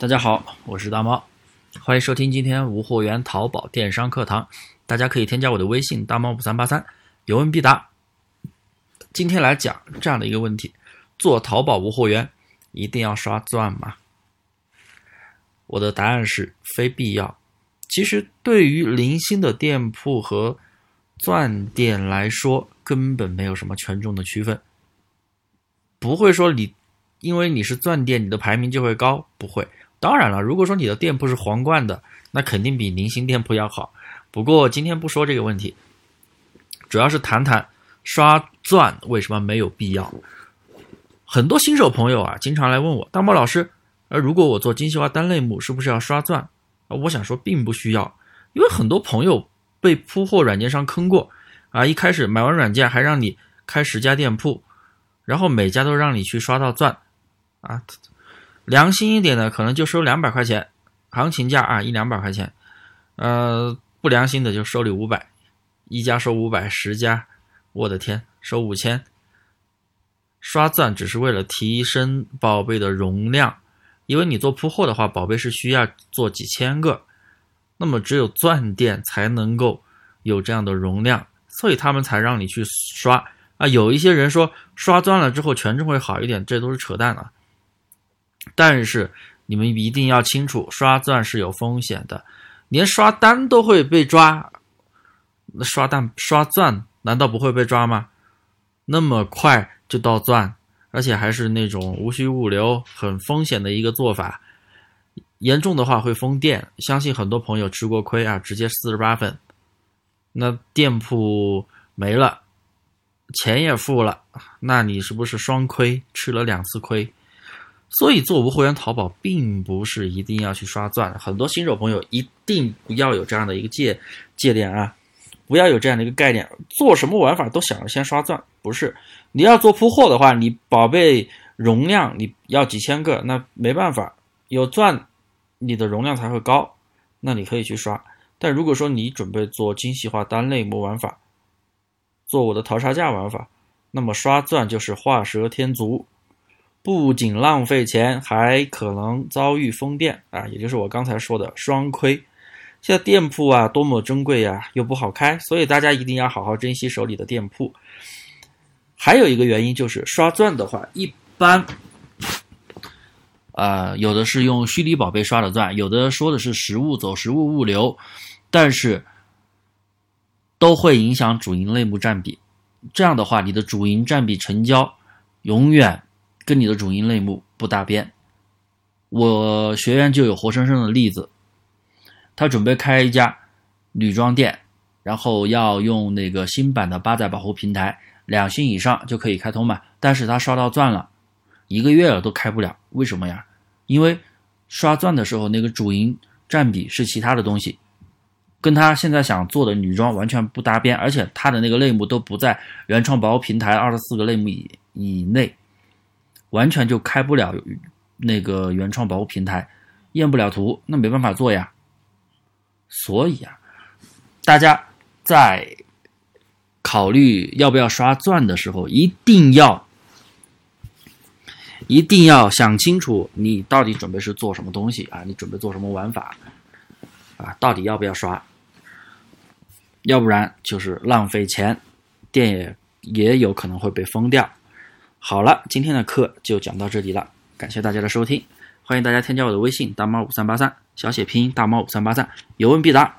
大家好，我是大猫，欢迎收听今天无货源淘宝电商课堂。大家可以添加我的微信大猫五三八三，有问必答。今天来讲这样的一个问题：做淘宝无货源一定要刷钻吗？我的答案是非必要。其实对于零星的店铺和钻店来说，根本没有什么权重的区分，不会说你因为你是钻店，你的排名就会高，不会。当然了，如果说你的店铺是皇冠的，那肯定比零星店铺要好。不过今天不说这个问题，主要是谈谈刷钻为什么没有必要。很多新手朋友啊，经常来问我，大猫老师，呃，如果我做精细化单类目，是不是要刷钻？啊，我想说并不需要，因为很多朋友被铺货软件商坑过啊，一开始买完软件还让你开十家店铺，然后每家都让你去刷到钻，啊。良心一点的，可能就收两百块钱，行情价啊，一两百块钱。呃，不良心的就收你五百，一家收五百，十家，我的天，收五千。刷钻只是为了提升宝贝的容量，因为你做铺货的话，宝贝是需要做几千个，那么只有钻店才能够有这样的容量，所以他们才让你去刷啊。有一些人说刷钻了之后权重会好一点，这都是扯淡啊。但是你们一定要清楚，刷钻是有风险的，连刷单都会被抓，那刷单刷钻难道不会被抓吗？那么快就到钻，而且还是那种无需物流、很风险的一个做法，严重的话会封店。相信很多朋友吃过亏啊，直接四十八分，那店铺没了，钱也付了，那你是不是双亏，吃了两次亏？所以做无货源淘宝，并不是一定要去刷钻。很多新手朋友一定不要有这样的一个界界点啊，不要有这样的一个概念。做什么玩法都想着先刷钻，不是？你要做铺货的话，你宝贝容量你要几千个，那没办法，有钻，你的容量才会高，那你可以去刷。但如果说你准备做精细化单类目玩法，做我的淘差价玩法，那么刷钻就是画蛇添足。不仅浪费钱，还可能遭遇封店啊！也就是我刚才说的双亏。现在店铺啊，多么珍贵呀，又不好开，所以大家一定要好好珍惜手里的店铺。还有一个原因就是刷钻的话，一般，呃，有的是用虚拟宝贝刷的钻，有的说的是实物走实物物流，但是都会影响主营类目占比。这样的话，你的主营占比成交永远。跟你的主营类目不搭边，我学员就有活生生的例子，他准备开一家女装店，然后要用那个新版的八载保护平台，两星以上就可以开通嘛。但是他刷到钻了，一个月了都开不了，为什么呀？因为刷钻的时候那个主营占比是其他的东西，跟他现在想做的女装完全不搭边，而且他的那个类目都不在原创保护平台二十四个类目以以内。完全就开不了那个原创保护平台，验不了图，那没办法做呀。所以啊，大家在考虑要不要刷钻的时候，一定要一定要想清楚，你到底准备是做什么东西啊？你准备做什么玩法啊？到底要不要刷？要不然就是浪费钱，店也也有可能会被封掉。好了，今天的课就讲到这里了，感谢大家的收听，欢迎大家添加我的微信大猫五三八三，小写拼音大猫五三八三，有问必答。